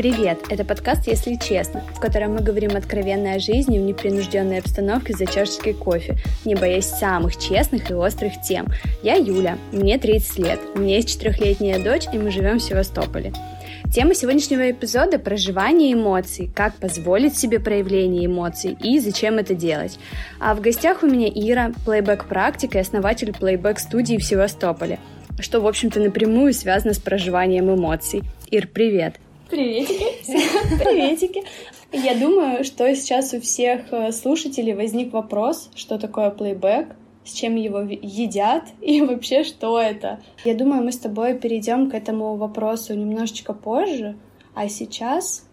Привет! Это подкаст «Если честно», в котором мы говорим откровенно о жизни в непринужденной обстановке за чашечкой кофе, не боясь самых честных и острых тем. Я Юля, мне 30 лет, у меня есть четырехлетняя дочь, и мы живем в Севастополе. Тема сегодняшнего эпизода – проживание эмоций, как позволить себе проявление эмоций и зачем это делать. А в гостях у меня Ира, плейбэк-практик и основатель плейбэк-студии в Севастополе, что, в общем-то, напрямую связано с проживанием эмоций. Ир, привет! Приветики! Приветики! Я думаю, что сейчас у всех э, слушателей возник вопрос, что такое плейбэк, с чем его едят и вообще что это. Я думаю, мы с тобой перейдем к этому вопросу немножечко позже, а сейчас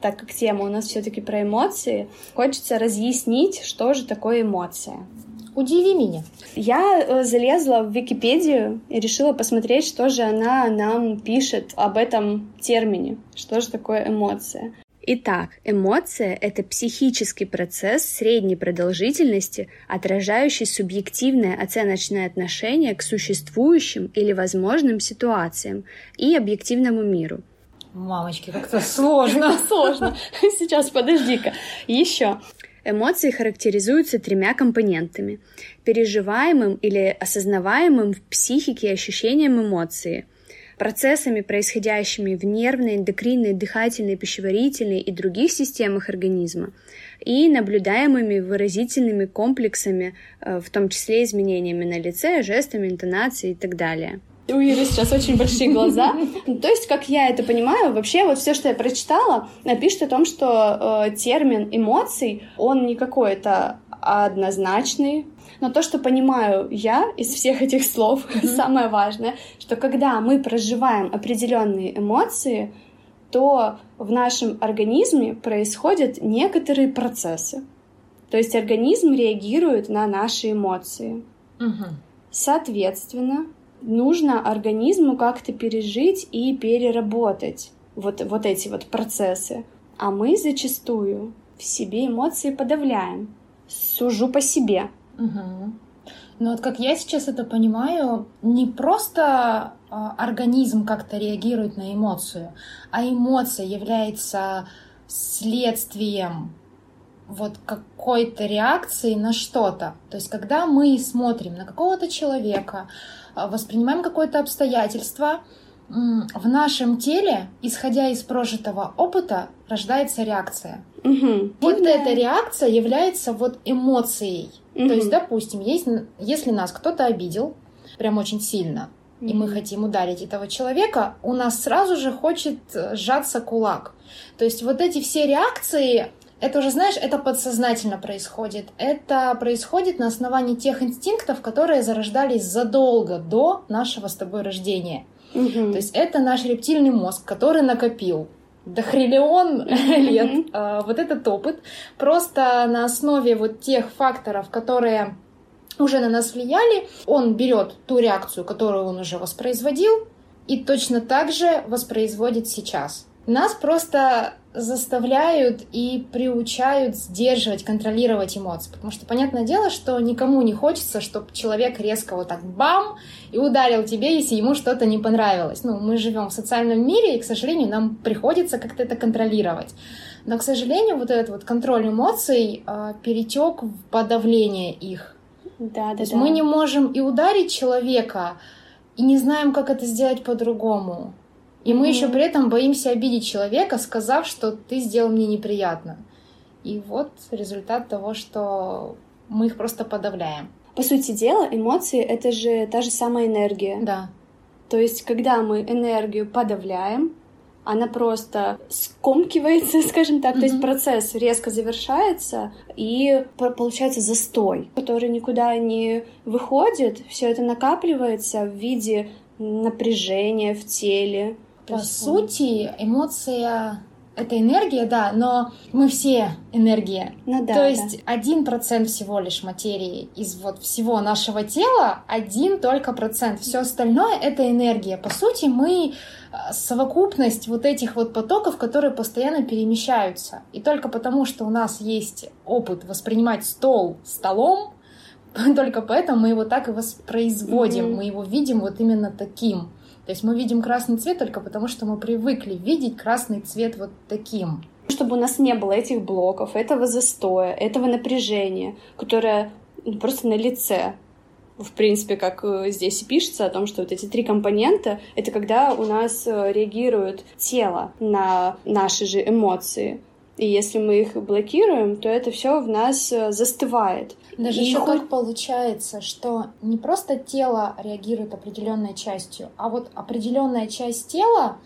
так как тема у нас все-таки про эмоции, хочется разъяснить, что же такое эмоция. Удиви меня. Я э, залезла в Википедию и решила посмотреть, что же она нам пишет об этом термине, что же такое эмоция. Итак, эмоция – это психический процесс средней продолжительности, отражающий субъективное оценочное отношение к существующим или возможным ситуациям и объективному миру. Мамочки, как-то сложно. Сложно. Сейчас, подожди-ка. Еще. Эмоции характеризуются тремя компонентами – переживаемым или осознаваемым в психике ощущением эмоции – процессами, происходящими в нервной, эндокринной, дыхательной, пищеварительной и других системах организма, и наблюдаемыми выразительными комплексами, э, в том числе изменениями на лице, жестами, интонацией и так далее. У Иры сейчас очень большие глаза. То есть, как я это понимаю, вообще вот все, что я прочитала, пишет о том, что э, термин эмоций, он не какой-то однозначный, но то, что понимаю я из всех этих слов, mm-hmm. самое важное, что когда мы проживаем определенные эмоции, то в нашем организме происходят некоторые процессы. То есть организм реагирует на наши эмоции. Угу. Соответственно, нужно организму как-то пережить и переработать вот, вот эти вот процессы. А мы зачастую в себе эмоции подавляем. Сужу по себе. Угу. Но вот как я сейчас это понимаю, не просто э, организм как-то реагирует на эмоцию, а эмоция является следствием вот какой-то реакции на что-то. То есть, когда мы смотрим на какого-то человека, а, воспринимаем какое-то обстоятельство, в нашем теле, исходя из прожитого опыта, рождается реакция. Угу. Вот да. эта реакция является вот эмоцией. Угу. То есть, допустим, есть, если нас кто-то обидел, прям очень сильно, угу. и мы хотим ударить этого человека, у нас сразу же хочет э, сжаться кулак. То есть вот эти все реакции, это уже, знаешь, это подсознательно происходит. Это происходит на основании тех инстинктов, которые зарождались задолго до нашего с тобой рождения. Угу. То есть это наш рептильный мозг, который накопил дохриллион лет mm-hmm. вот этот опыт просто на основе вот тех факторов, которые уже на нас влияли, он берет ту реакцию, которую он уже воспроизводил, и точно так же воспроизводит сейчас. Нас просто заставляют и приучают сдерживать, контролировать эмоции. Потому что понятное дело, что никому не хочется, чтобы человек резко вот так бам и ударил тебе, если ему что-то не понравилось. Ну, мы живем в социальном мире, и, к сожалению, нам приходится как-то это контролировать. Но, к сожалению, вот этот вот контроль эмоций э, перетек в подавление их. Да, да, То есть да. мы не можем и ударить человека, и не знаем, как это сделать по-другому. И мы mm-hmm. еще при этом боимся обидеть человека, сказав, что ты сделал мне неприятно. И вот результат того, что мы их просто подавляем. По сути дела, эмоции — это же та же самая энергия. Да. То есть, когда мы энергию подавляем, она просто скомкивается, скажем так, mm-hmm. то есть процесс резко завершается, и получается застой, который никуда не выходит, все это накапливается в виде напряжения в теле, по сути, эмоция это энергия, да, но мы все энергия. Ну да. То есть один да. процент всего лишь материи из вот всего нашего тела, один только процент. Все остальное это энергия. По сути, мы э, совокупность вот этих вот потоков, которые постоянно перемещаются. И только потому, что у нас есть опыт воспринимать стол столом, только поэтому мы его так и воспроизводим, mm-hmm. мы его видим вот именно таким. То есть мы видим красный цвет только потому, что мы привыкли видеть красный цвет вот таким. Чтобы у нас не было этих блоков, этого застоя, этого напряжения, которое ну, просто на лице. В принципе, как э, здесь и пишется о том, что вот эти три компонента — это когда у нас э, реагирует тело на наши же эмоции. И если мы их блокируем, то это все в нас э, застывает. Даже и еще хоть... как получается, что не просто тело реагирует определенной частью, а вот определенная часть тела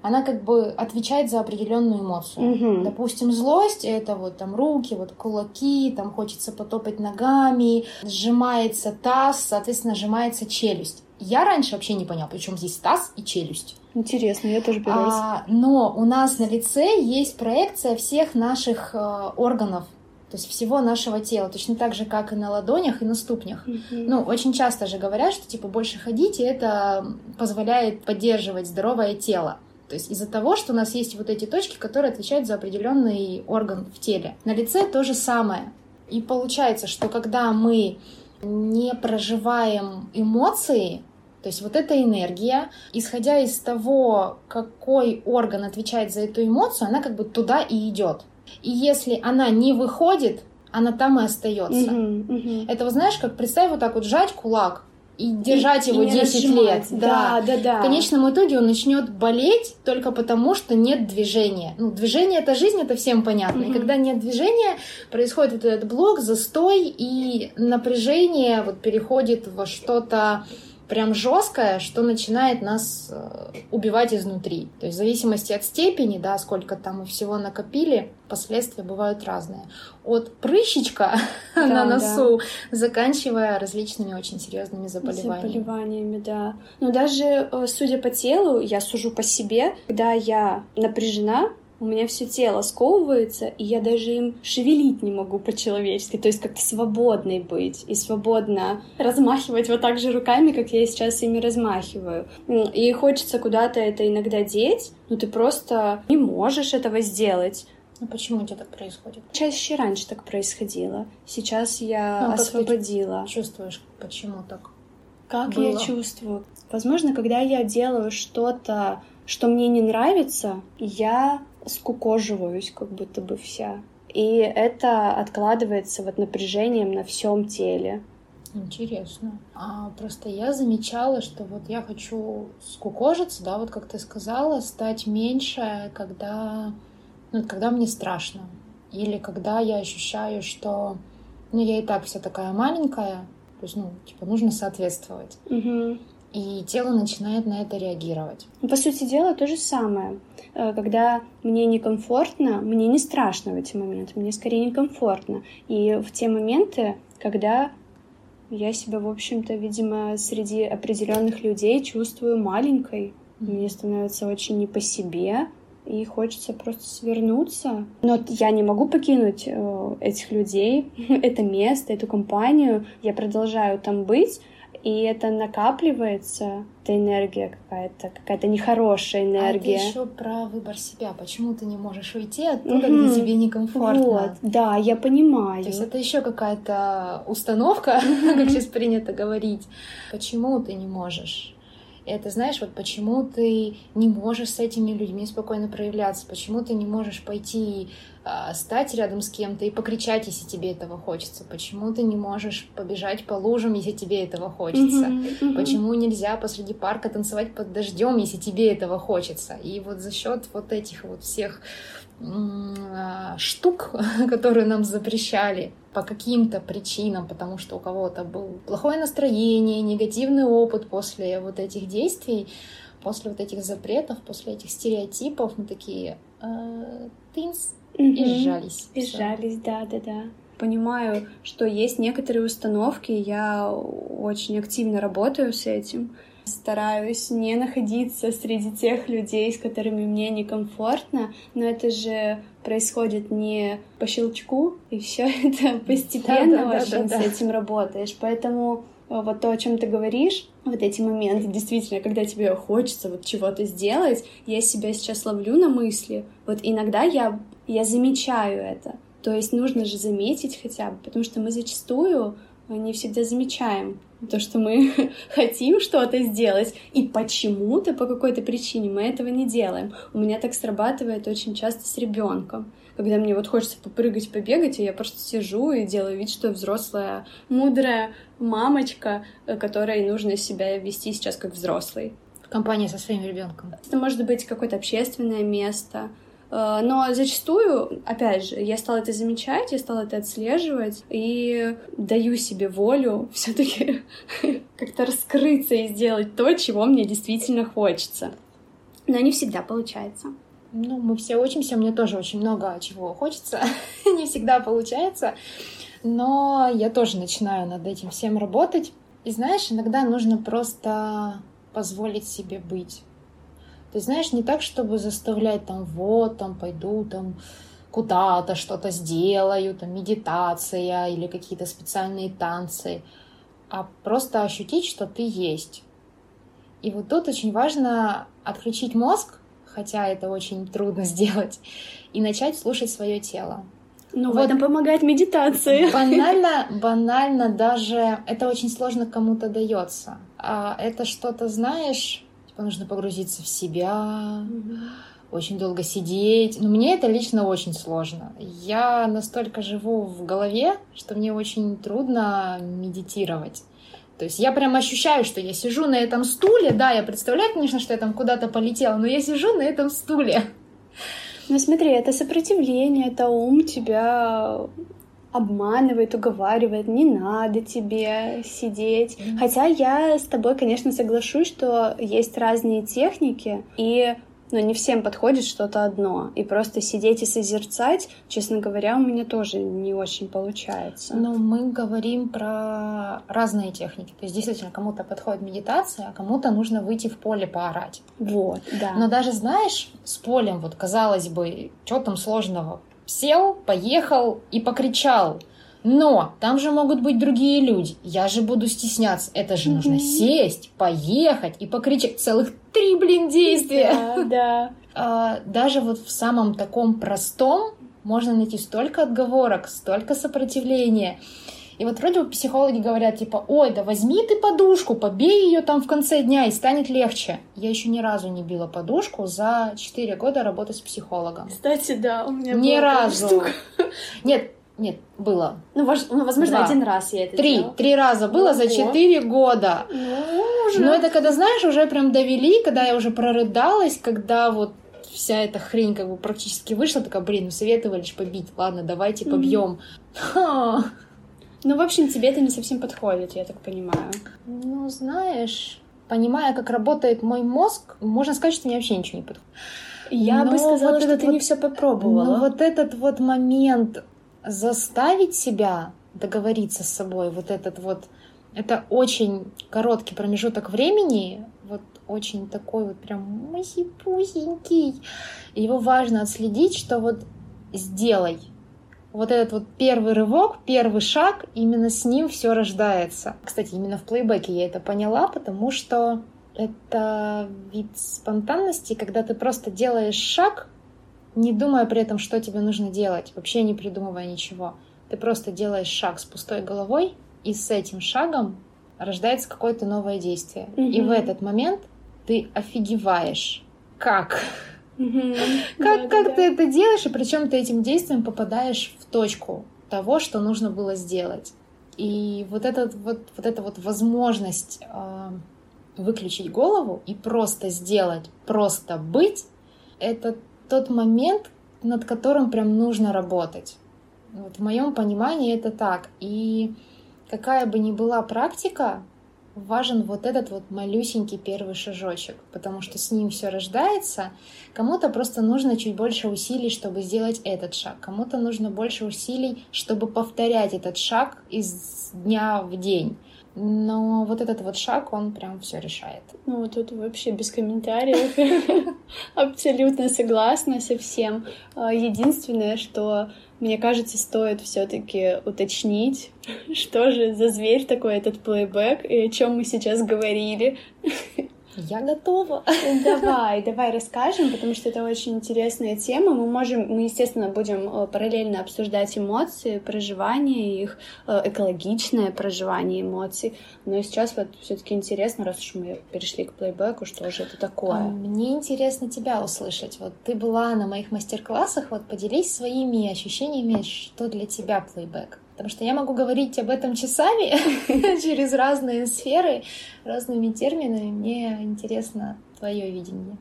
она как бы отвечает за определенную эмоцию. Угу. Допустим, злость это вот там руки, вот кулаки, там хочется потопать ногами, сжимается таз, соответственно, сжимается челюсть. Я раньше вообще не поняла, причем здесь таз и челюсть. Интересно, я тоже первый а, Но у нас на лице есть проекция всех наших э, органов, то есть всего нашего тела, точно так же, как и на ладонях и на ступнях. Mm-hmm. Ну, очень часто же говорят, что типа больше ходить, и это позволяет поддерживать здоровое тело. То есть из-за того, что у нас есть вот эти точки, которые отвечают за определенный орган в теле. На лице то же самое. И получается, что когда мы не проживаем эмоции, то есть вот эта энергия, исходя из того, какой орган отвечает за эту эмоцию, она как бы туда и идет. И если она не выходит, она там и остается. Угу, угу. Это, вот знаешь, как представь вот так вот сжать кулак, и держать и, его и 10 лет. Да, да, да, да. В конечном итоге он начнет болеть только потому, что нет движения. Ну, движение это жизнь, это всем понятно. Mm-hmm. И когда нет движения, происходит вот этот блок, застой, и напряжение вот переходит во что-то прям жесткое, что начинает нас э, убивать изнутри. То есть в зависимости от степени, да, сколько там мы всего накопили, последствия бывают разные. От прыщичка да, на носу, да. заканчивая различными очень серьезными заболеваниями. Заболеваниями, да. Но даже э, судя по телу, я сужу по себе, когда я напряжена, у меня все тело сковывается, и я даже им шевелить не могу по-человечески, то есть как-то свободной быть и свободно размахивать вот так же руками, как я сейчас ими размахиваю. И хочется куда-то это иногда деть, но ты просто не можешь этого сделать. Ну почему у тебя так происходит? Чаще раньше так происходило. Сейчас я ну, освободила. чувствуешь, почему так? Как было? я чувствую? Возможно, когда я делаю что-то, что мне не нравится, я скукоживаюсь как будто бы вся. И это откладывается вот напряжением на всем теле. Интересно. А просто я замечала, что вот я хочу скукожиться, да, вот как ты сказала, стать меньше, когда, ну, когда мне страшно. Или когда я ощущаю, что ну, я и так вся такая маленькая, то есть, ну, типа, нужно соответствовать. Угу и тело начинает на это реагировать. По сути дела, то же самое. Э, когда мне некомфортно, мне не страшно в эти моменты, мне скорее некомфортно. И в те моменты, когда я себя, в общем-то, видимо, среди определенных людей чувствую маленькой, мне становится очень не по себе, и хочется просто свернуться. Но я не могу покинуть э, этих людей, это место, эту компанию. Я продолжаю там быть, и это накапливается, эта энергия какая-то, какая-то нехорошая энергия. А это еще про выбор себя. Почему ты не можешь уйти оттуда, угу. где тебе некомфортно? Вот, да, я понимаю. То есть это еще какая-то установка, как сейчас принято говорить. Почему ты не можешь? Это, знаешь, вот почему ты не можешь с этими людьми спокойно проявляться, почему ты не можешь пойти э, стать рядом с кем-то и покричать, если тебе этого хочется, почему ты не можешь побежать по лужам, если тебе этого хочется, mm-hmm, mm-hmm. почему нельзя посреди парка танцевать под дождем, если тебе этого хочется. И вот за счет вот этих вот всех штук, которые нам запрещали по каким-то причинам, потому что у кого-то был плохое настроение, негативный опыт после вот этих действий, после вот этих запретов, после этих стереотипов, мы такие э, тынс, и сжались. И сжались, да, да, да. Понимаю, что есть некоторые установки, я очень активно работаю с этим, стараюсь не находиться среди тех людей, с которыми мне некомфортно, но это же происходит не по щелчку, и все это постепенно да, да, очень да, да, с этим работаешь. Поэтому э, вот то, о чем ты говоришь, вот эти моменты, действительно, когда тебе хочется вот чего-то сделать, я себя сейчас ловлю на мысли. Вот иногда я, я замечаю это. То есть нужно же заметить хотя бы, потому что мы зачастую не всегда замечаем то, что мы хотим что-то сделать, и почему-то, по какой-то причине мы этого не делаем. У меня так срабатывает очень часто с ребенком когда мне вот хочется попрыгать, побегать, и я просто сижу и делаю вид, что взрослая, мудрая мамочка, э, которой нужно себя вести сейчас как взрослый. В компании со своим ребенком. Это может быть какое-то общественное место, но зачастую, опять же, я стала это замечать, я стала это отслеживать и даю себе волю все-таки как-то раскрыться и сделать то, чего мне действительно хочется. Но не всегда получается. Ну, мы все учимся, мне тоже очень много чего хочется, не всегда получается, но я тоже начинаю над этим всем работать. И знаешь, иногда нужно просто позволить себе быть. Ты знаешь, не так, чтобы заставлять там, вот, там, пойду, там, куда-то что-то сделаю, там, медитация или какие-то специальные танцы, а просто ощутить, что ты есть. И вот тут очень важно отключить мозг хотя это очень трудно сделать, и начать слушать свое тело. Ну, вот в этом помогает медитация. Банально, банально даже это очень сложно кому-то дается. А это что-то, знаешь, нужно погрузиться в себя, угу. очень долго сидеть. Но мне это лично очень сложно. Я настолько живу в голове, что мне очень трудно медитировать. То есть я прям ощущаю, что я сижу на этом стуле. Да, я представляю, конечно, что я там куда-то полетела, но я сижу на этом стуле. Ну смотри, это сопротивление, это ум тебя обманывает, уговаривает, не надо тебе сидеть. Mm-hmm. Хотя я с тобой, конечно, соглашусь, что есть разные техники, и но не всем подходит что-то одно. И просто сидеть и созерцать, честно говоря, у меня тоже не очень получается. Но мы говорим про разные техники. То есть действительно кому-то подходит медитация, а кому-то нужно выйти в поле поорать. Вот, да. Но даже знаешь, с полем, вот казалось бы, что там сложного? Сел, поехал и покричал. Но там же могут быть другие люди. Я же буду стесняться. Это же нужно сесть, поехать и покричать. Целых три, блин, действия. Да, да. А, даже вот в самом таком простом можно найти столько отговорок, столько сопротивления. И вот вроде бы психологи говорят, типа, ой, да возьми ты подушку, побей ее там в конце дня, и станет легче. Я еще ни разу не била подушку за 4 года работы с психологом. Кстати, да, у меня Ни разу. Нет, нет, было. Ну, вож, ну возможно, Два. один раз я это Три. делала. Три раза было Ого. за четыре года. Ну, уже. Но это когда, знаешь, уже прям довели, когда я уже прорыдалась, когда вот вся эта хрень как бы практически вышла, такая, блин, ну советовали же побить, ладно, давайте побьем. Mm-hmm. Ну, в общем, тебе это не совсем подходит, я так понимаю. Ну, знаешь, понимая, как работает мой мозг, можно сказать, что мне вообще ничего не подходит. Я Но бы сказала, вот что ты вот, не все попробовала. Но вот этот вот момент заставить себя договориться с собой, вот этот вот, это очень короткий промежуток времени, вот очень такой вот прям масипусенький. Его важно отследить, что вот сделай. Вот этот вот первый рывок, первый шаг, именно с ним все рождается. Кстати, именно в плейбеке я это поняла, потому что это вид спонтанности, когда ты просто делаешь шаг, не думая при этом, что тебе нужно делать, вообще не придумывая ничего. Ты просто делаешь шаг с пустой головой, и с этим шагом рождается какое-то новое действие. Mm-hmm. И в этот момент ты офигеваешь. Как? Как, да, как да, ты да. это делаешь, и причем ты этим действием попадаешь в точку того, что нужно было сделать. И вот, этот, вот, вот эта вот возможность э, выключить голову и просто сделать, просто быть, это тот момент, над которым прям нужно работать. Вот в моем понимании это так. И какая бы ни была практика, важен вот этот вот малюсенький первый шажочек, потому что с ним все рождается. Кому-то просто нужно чуть больше усилий, чтобы сделать этот шаг. Кому-то нужно больше усилий, чтобы повторять этот шаг из дня в день. Но вот этот вот шаг, он прям все решает. Ну, тут вообще без комментариев. Абсолютно согласна со всем. А, единственное, что мне кажется, стоит все-таки уточнить, что же за зверь такой этот плейбэк и о чем мы сейчас говорили. Я готова. Давай, давай расскажем, потому что это очень интересная тема. Мы можем, мы, естественно, будем э, параллельно обсуждать эмоции, проживание их, э, экологичное проживание эмоций. Но сейчас вот все-таки интересно, раз уж мы перешли к плейбеку, что же это такое? А, мне интересно тебя услышать. Вот ты была на моих мастер-классах, вот поделись своими ощущениями, что для тебя плейбек. Потому что я могу говорить об этом часами через разные сферы, разными терминами. Мне интересно твое видение.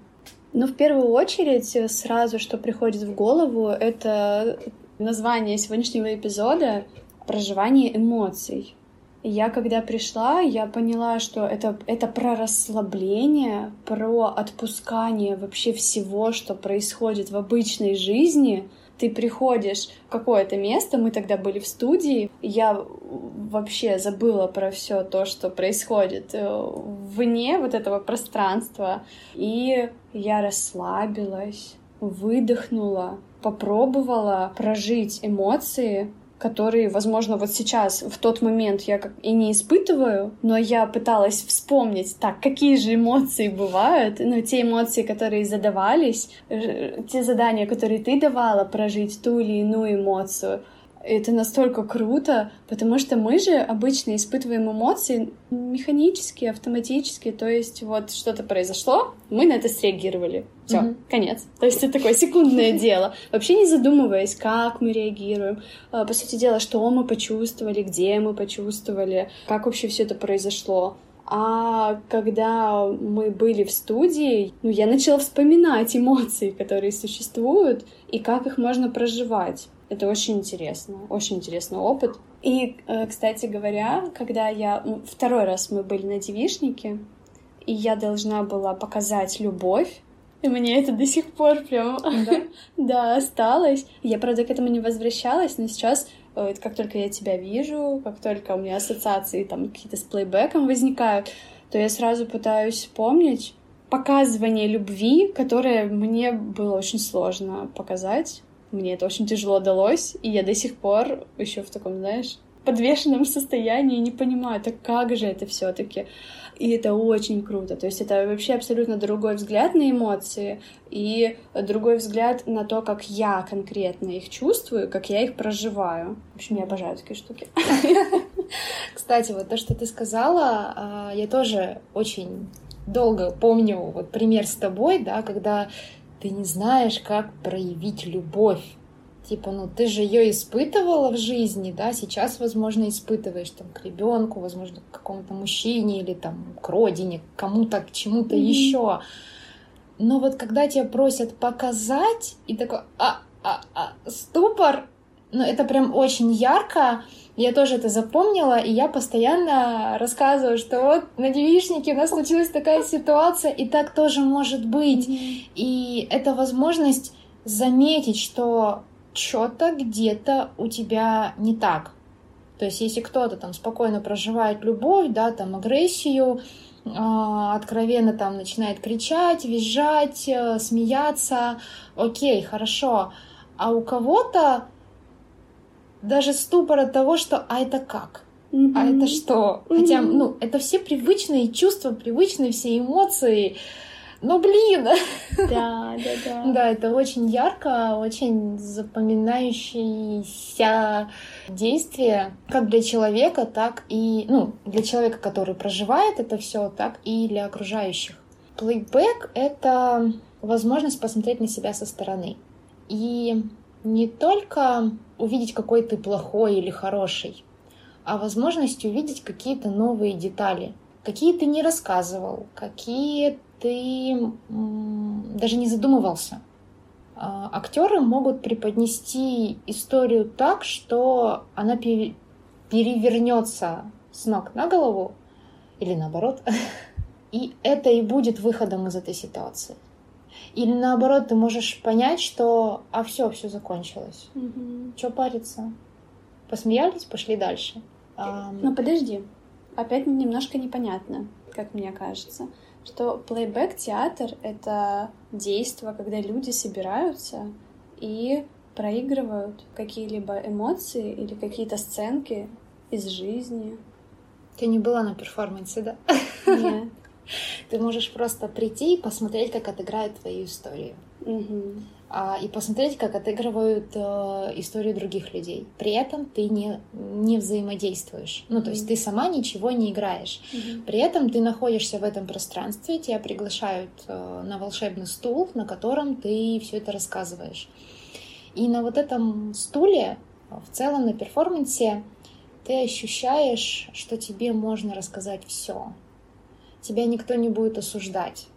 Ну, в первую очередь, сразу, что приходит в голову, это название сегодняшнего эпизода «Проживание эмоций». Я когда пришла, я поняла, что это, это про расслабление, про отпускание вообще всего, что происходит в обычной жизни — ты приходишь в какое-то место, мы тогда были в студии, я вообще забыла про все то, что происходит э, вне вот этого пространства, и я расслабилась, выдохнула, попробовала прожить эмоции, которые, возможно, вот сейчас, в тот момент я как и не испытываю, но я пыталась вспомнить, так, какие же эмоции бывают, ну, те эмоции, которые задавались, э, те задания, которые ты давала прожить ту или иную эмоцию, это настолько круто, потому что мы же обычно испытываем эмоции механически, автоматически, то есть вот что-то произошло, мы на это среагировали. Все, mm-hmm. конец. То есть это такое секундное дело. Вообще не задумываясь, как мы реагируем, а, по сути дела, что мы почувствовали, где мы почувствовали, как вообще все это произошло. А когда мы были в студии, ну, я начала вспоминать эмоции, которые существуют, и как их можно проживать. Это очень интересно, очень интересный опыт. И, э, кстати говоря, когда я... Второй раз мы были на девишнике, и я должна была показать любовь, и мне это до сих пор прям да? да, осталось. Я, правда, к этому не возвращалась, но сейчас, э, как только я тебя вижу, как только у меня ассоциации там какие-то с плейбеком возникают, то я сразу пытаюсь вспомнить показывание любви, которое мне было очень сложно показать. Мне это очень тяжело далось, и я до сих пор еще в таком, знаешь, подвешенном состоянии не понимаю, так как же это все-таки. И это очень круто. То есть это вообще абсолютно другой взгляд на эмоции и другой взгляд на то, как я конкретно их чувствую, как я их проживаю. В общем, я обожаю такие штуки. Кстати, вот то, что ты сказала, а, я тоже очень долго помню вот пример с тобой, да, когда ты не знаешь, как проявить любовь. Типа, ну ты же ее испытывала в жизни, да, сейчас, возможно, испытываешь там к ребенку, возможно, к какому-то мужчине или там к родине, к кому-то, к чему-то mm-hmm. еще. Но вот когда тебя просят показать, и такой, а, а, а, ступор, ну это прям очень ярко, я тоже это запомнила, и я постоянно рассказываю, что вот на девичнике у нас случилась такая ситуация, и так тоже может быть. Mm-hmm. И это возможность заметить, что что-то где-то у тебя не так. То есть, если кто-то там спокойно проживает любовь, да, там агрессию, а, откровенно там начинает кричать, визжать, э, смеяться, окей, хорошо. А у кого-то даже ступор от того, что «а это как?» Mm-hmm. А это что? Mm-hmm. Хотя, ну, это все привычные чувства, привычные все эмоции. Но, блин! Да, да, да. Да, это очень ярко, очень запоминающееся действие как для человека, так и, ну, для человека, который проживает это все, так и для окружающих. Плейбэк — это возможность посмотреть на себя со стороны. И не только увидеть, какой ты плохой или хороший, а возможность увидеть какие-то новые детали, какие ты не рассказывал, какие ты даже не задумывался. А, актеры могут преподнести историю так, что она перевернется с ног на голову или наоборот. И это и будет выходом из этой ситуации. Или наоборот, ты можешь понять, что а все, все закончилось. Угу. Че париться? Посмеялись, пошли дальше. Но подожди, опять немножко непонятно, как мне кажется, что плейбэк театр это действие, когда люди собираются и проигрывают какие-либо эмоции или какие-то сценки из жизни. Ты не была на перформансе, да? Нет. Ты можешь просто прийти и посмотреть, как отыграют твою историю. Мгм. а, и посмотреть, как отыгрывают э, историю других людей. При этом ты не, не взаимодействуешь. Ну, то есть ты сама ничего не играешь. Мгм. При этом ты находишься в этом пространстве, тебя приглашают э, на волшебный стул, на котором ты все это рассказываешь. И на вот этом стуле, в целом на перформансе, ты ощущаешь, что тебе можно рассказать все. Тебя никто не будет осуждать.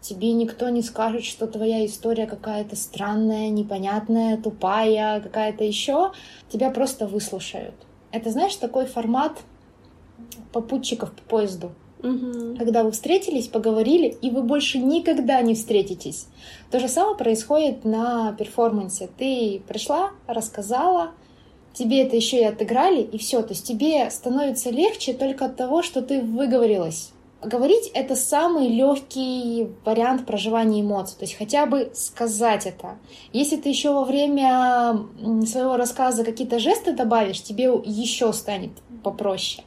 Тебе никто не скажет, что твоя история какая-то странная, непонятная, тупая, какая-то еще. Тебя просто выслушают. Это, знаешь, такой формат попутчиков по поезду. Мгм. Когда вы встретились, поговорили, и вы больше никогда не встретитесь. То же самое происходит на перформансе. Ты пришла, рассказала, тебе это еще и отыграли, и все. То есть тебе становится легче только от того, что ты выговорилась. Говорить — это самый легкий вариант проживания эмоций, то есть хотя бы сказать это. Если ты еще во время своего рассказа какие-то жесты добавишь, тебе еще станет попроще.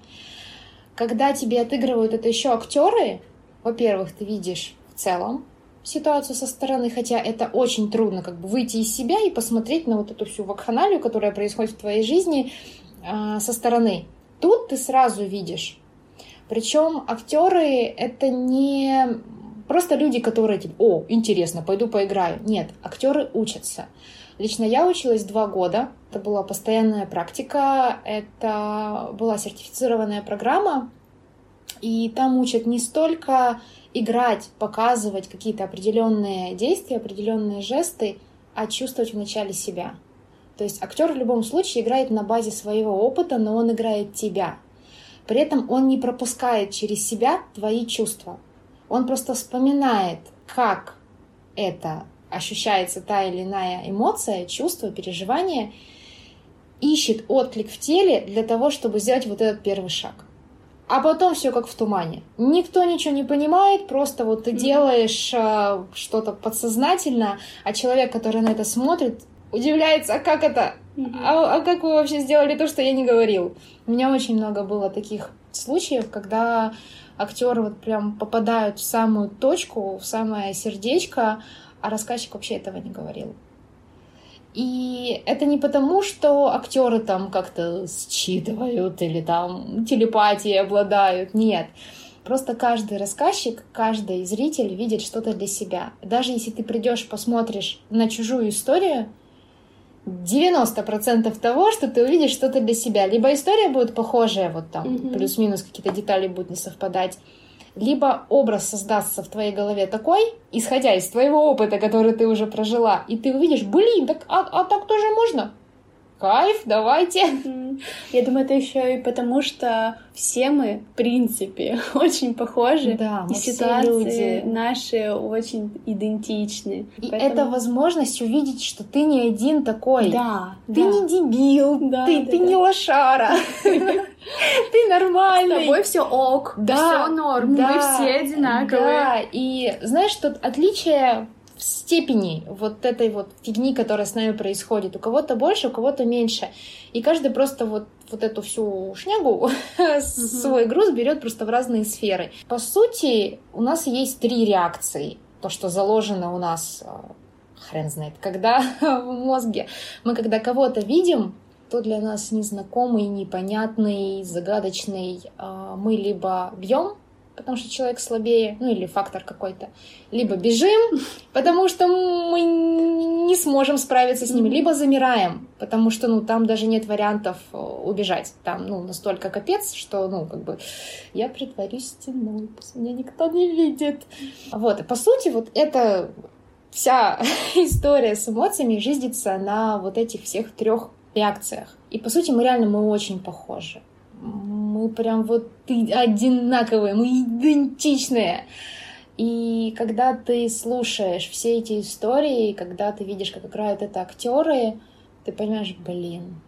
Когда тебе отыгрывают это еще актеры, во-первых, ты видишь в целом ситуацию со стороны, хотя это очень трудно как бы выйти из себя и посмотреть на вот эту всю вакханалию, которая происходит в твоей жизни а, со стороны. Тут ты сразу видишь. Причем актеры это не просто люди, которые типа, о, интересно, пойду поиграю. Нет, актеры учатся. Лично я училась два года. Это была постоянная практика. Это была сертифицированная программа. И там учат не столько играть, показывать какие-то определенные действия, определенные жесты, а чувствовать вначале себя. То есть актер в любом случае играет на базе своего опыта, но он играет тебя. При этом он не пропускает через себя твои чувства. Он просто вспоминает, как это ощущается та или иная эмоция, чувство, переживание, ищет отклик в теле для того, чтобы сделать вот этот первый шаг. А потом все как в тумане. Никто ничего не понимает, просто вот ты делаешь э, что-то подсознательно, а человек, который на это смотрит, удивляется, а как это? А, а как вы вообще сделали то, что я не говорил? У меня очень много было таких случаев, когда актеры вот прям попадают в самую точку, в самое сердечко, а рассказчик вообще этого не говорил. И это не потому, что актеры там как-то считывают или там телепатией обладают. Нет. Просто каждый рассказчик, каждый зритель видит что-то для себя. Даже если ты придешь, посмотришь на чужую историю, 90% того, что ты увидишь что-то для себя. Либо история будет похожая, вот там Мгм. плюс-минус какие-то детали будут не совпадать, либо образ создастся в твоей голове такой, исходя из твоего опыта, который ты уже прожила, и ты увидишь, блин, так, а, а так тоже можно? Кайф, давайте. Я думаю, это еще и потому, что все мы, в принципе, очень похожи. Да, мы и все ситуации люди. наши очень идентичны. И Поэтому- это возможность увидеть, что ты не один такой. Да, Ты да. не дебил, Да, ты, да, ты да. не лошара, ты С нормальный. тобой все ок, Да, все норм, да, мы все одинаковые. Да, и знаешь, тут отличие в степени вот этой вот фигни, которая с нами происходит. У кого-то больше, у кого-то меньше. И каждый просто вот, вот эту всю шнягу, свой груз берет просто в разные сферы. По сути, у нас есть три реакции. То, что заложено у нас, а, хрен знает, когда в мозге. Мы когда кого-то видим, кто для нас незнакомый, непонятный, загадочный, а, мы либо бьем, потому что человек слабее, ну или фактор какой-то, либо бежим, потому что мы не сможем справиться с ними, либо замираем, потому что, ну, там даже нет вариантов э, убежать. Там, ну, настолько капец, что, ну, как бы, я притворюсь стеной, пусть меня никто не видит. Вот, и по сути, вот это вся история с эмоциями жизнится на вот этих всех трех реакциях. И по сути мы реально мы очень похожи. Мы прям вот одинаковые, мы идентичные. И когда ты слушаешь все эти истории, когда ты видишь, как играют это актеры, ты понимаешь, блин,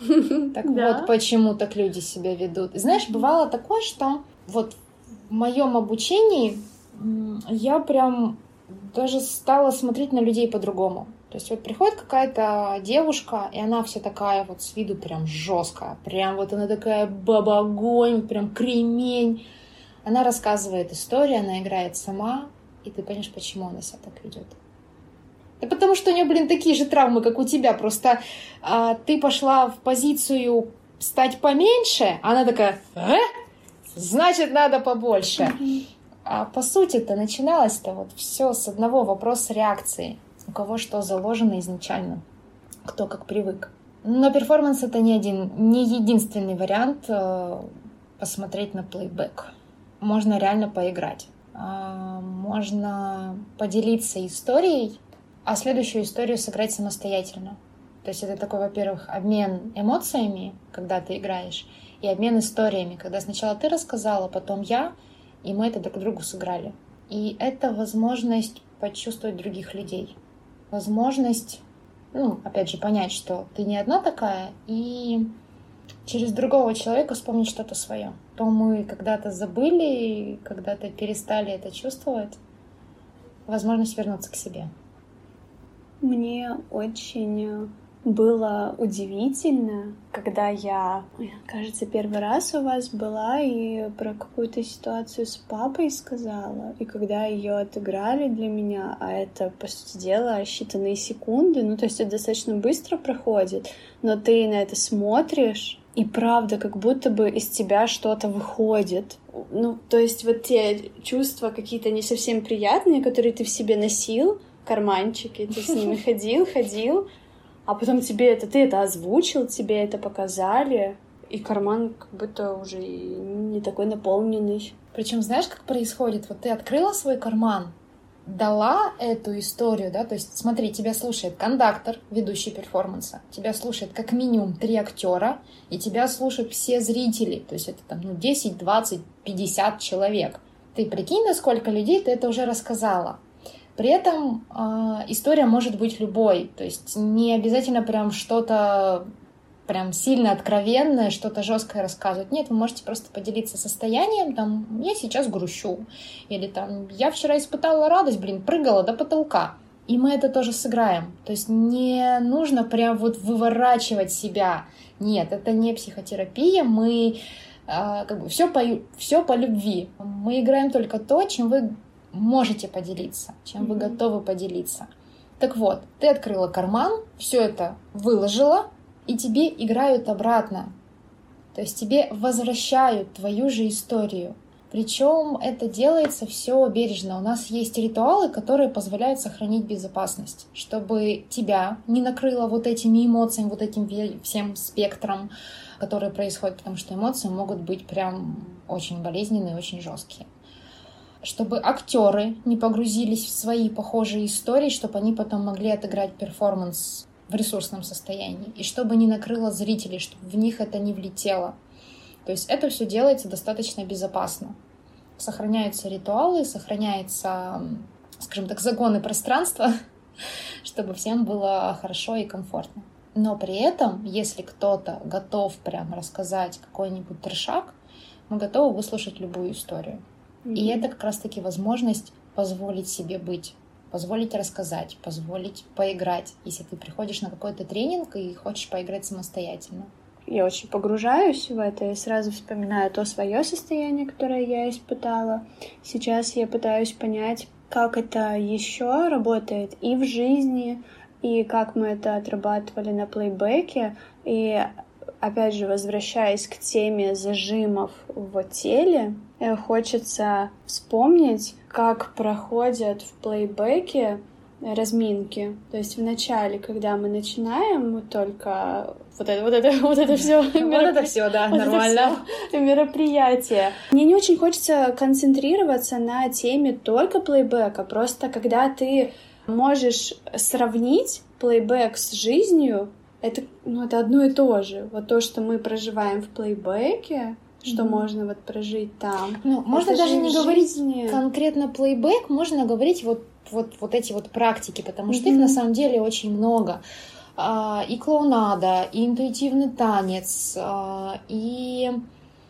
так вот почему так люди себя ведут. Знаешь, бывало такое, что вот в моем обучении я прям даже стала смотреть на людей по-другому. То есть вот приходит какая-то девушка, и она вся такая вот с виду прям жесткая, прям вот она такая баба-огонь, прям кремень. Она рассказывает историю, она играет сама, и ты понимаешь, почему она себя так ведет. Да потому что у нее, блин, такие же травмы, как у тебя. Просто а, ты пошла в позицию стать поменьше, а она такая, э? значит, надо побольше. А по сути-то начиналось-то вот все с одного вопроса реакции. У кого что заложено изначально, кто как привык. Но перформанс это не один, не единственный вариант э, посмотреть на плейбэк. Можно реально поиграть. Э, можно поделиться историей, а следующую историю сыграть самостоятельно. То есть это такой, во-первых, обмен эмоциями, когда ты играешь, и обмен историями, когда сначала ты рассказала, потом я, и мы это друг другу сыграли. И это возможность почувствовать других людей. Возможность, ну, опять же, понять, что ты не одна такая, и через другого человека вспомнить что-то свое. То мы когда-то забыли, когда-то перестали это чувствовать. Возможность вернуться к себе. Мне очень было удивительно, когда я, кажется, первый раз у вас была и про какую-то ситуацию с папой сказала, и когда ее отыграли для меня, а это, по сути дела, считанные секунды, ну, то есть это достаточно быстро проходит, но ты на это смотришь, и правда, как будто бы из тебя что-то выходит. Ну, то есть вот те чувства какие-то не совсем приятные, которые ты в себе носил, карманчики, ты с ними ходил, ходил, а потом тебе это, ты это озвучил, тебе это показали, и карман как будто уже не такой наполненный. Причем знаешь, как происходит? Вот ты открыла свой карман, дала эту историю, да, то есть смотри, тебя слушает кондактор, ведущий перформанса, тебя слушает как минимум три актера, и тебя слушают все зрители, то есть это там ну, 10, 20, 50 человек. Ты прикинь, на сколько людей ты это уже рассказала. При этом э, история может быть любой, то есть не обязательно прям что-то прям сильно откровенное, что-то жесткое рассказывать. Нет, вы можете просто поделиться состоянием, там, я сейчас грущу, или там, я вчера испытала радость, блин, прыгала до потолка. И мы это тоже сыграем. То есть не нужно прям вот выворачивать себя. Нет, это не психотерапия, мы э, как бы все по, все по любви. Мы играем только то, чем вы можете поделиться, чем mm-hmm. вы готовы поделиться. Так вот, ты открыла карман, все это выложила, и тебе играют обратно. То есть тебе возвращают твою же историю. Причем это делается все бережно. У нас есть ритуалы, которые позволяют сохранить безопасность, чтобы тебя не накрыло вот этими эмоциями, вот этим всем спектром, который происходит, потому что эмоции могут быть прям очень болезненные, очень жесткие чтобы актеры не погрузились в свои похожие истории, чтобы они потом могли отыграть перформанс в ресурсном состоянии, и чтобы не накрыло зрителей, чтобы в них это не влетело. То есть это все делается достаточно безопасно. Сохраняются ритуалы, сохраняется, скажем так, загоны пространства, чтобы всем было хорошо и комфортно. Но при этом, если кто-то готов прям рассказать какой-нибудь трешак, мы готовы выслушать любую историю. И это как раз-таки возможность позволить себе быть, позволить рассказать, позволить поиграть, если ты приходишь на какой-то тренинг и хочешь поиграть самостоятельно. Я очень погружаюсь в это и сразу вспоминаю то свое состояние, которое я испытала. Сейчас я пытаюсь понять, как это еще работает и в жизни, и как мы это отрабатывали на плейбеке. И опять же, возвращаясь к теме зажимов в теле, хочется вспомнить, как проходят в плейбеке разминки. То есть в начале, когда мы начинаем только вот это, вот это, вот это все. Вот это все, да, нормально. Мероприятие. Мне не очень хочется концентрироваться на теме только плейбека. Просто когда ты можешь сравнить плейбек с жизнью, это, ну, это одно и то же. Вот то, что мы проживаем в плейбеке, что mm-hmm. можно вот прожить там. Ну, можно даже не говорить жизни. конкретно плейбэк, можно говорить вот, вот, вот эти вот практики, потому что mm-hmm. их на самом деле очень много. А, и клоунада, и интуитивный танец, а, и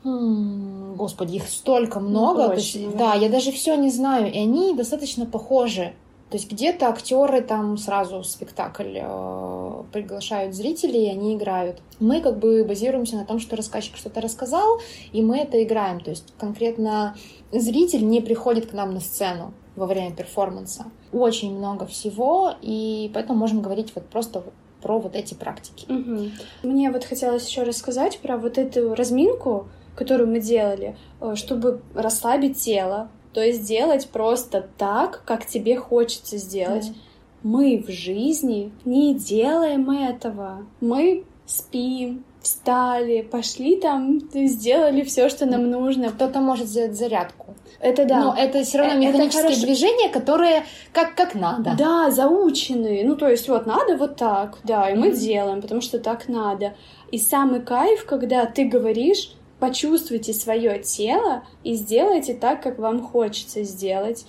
Господи, их столько много. Ну, точно, есть, да. да, я даже все не знаю, и они достаточно похожи. То есть где-то актеры там сразу в спектакль э, приглашают зрителей, и они играют. Мы как бы базируемся на том, что рассказчик что-то рассказал, и мы это играем. То есть конкретно зритель не приходит к нам на сцену во время перформанса. Очень много всего, и поэтому можем говорить вот просто про вот эти практики. Угу. Мне вот хотелось еще рассказать про вот эту разминку, которую мы делали, э, чтобы расслабить тело, то есть делать просто так, как тебе хочется сделать. Да. Мы в жизни не делаем этого. Мы спим, встали, пошли там, сделали все, что нам нужно. Кто-то может сделать зарядку. Это да. Но это все равно э, механические это движения, которые как, как надо. Да, заученные. Ну, то есть вот надо вот так, да, и мы mm-hmm. делаем, потому что так надо. И самый кайф, когда ты говоришь, почувствуйте свое тело и сделайте так, как вам хочется сделать.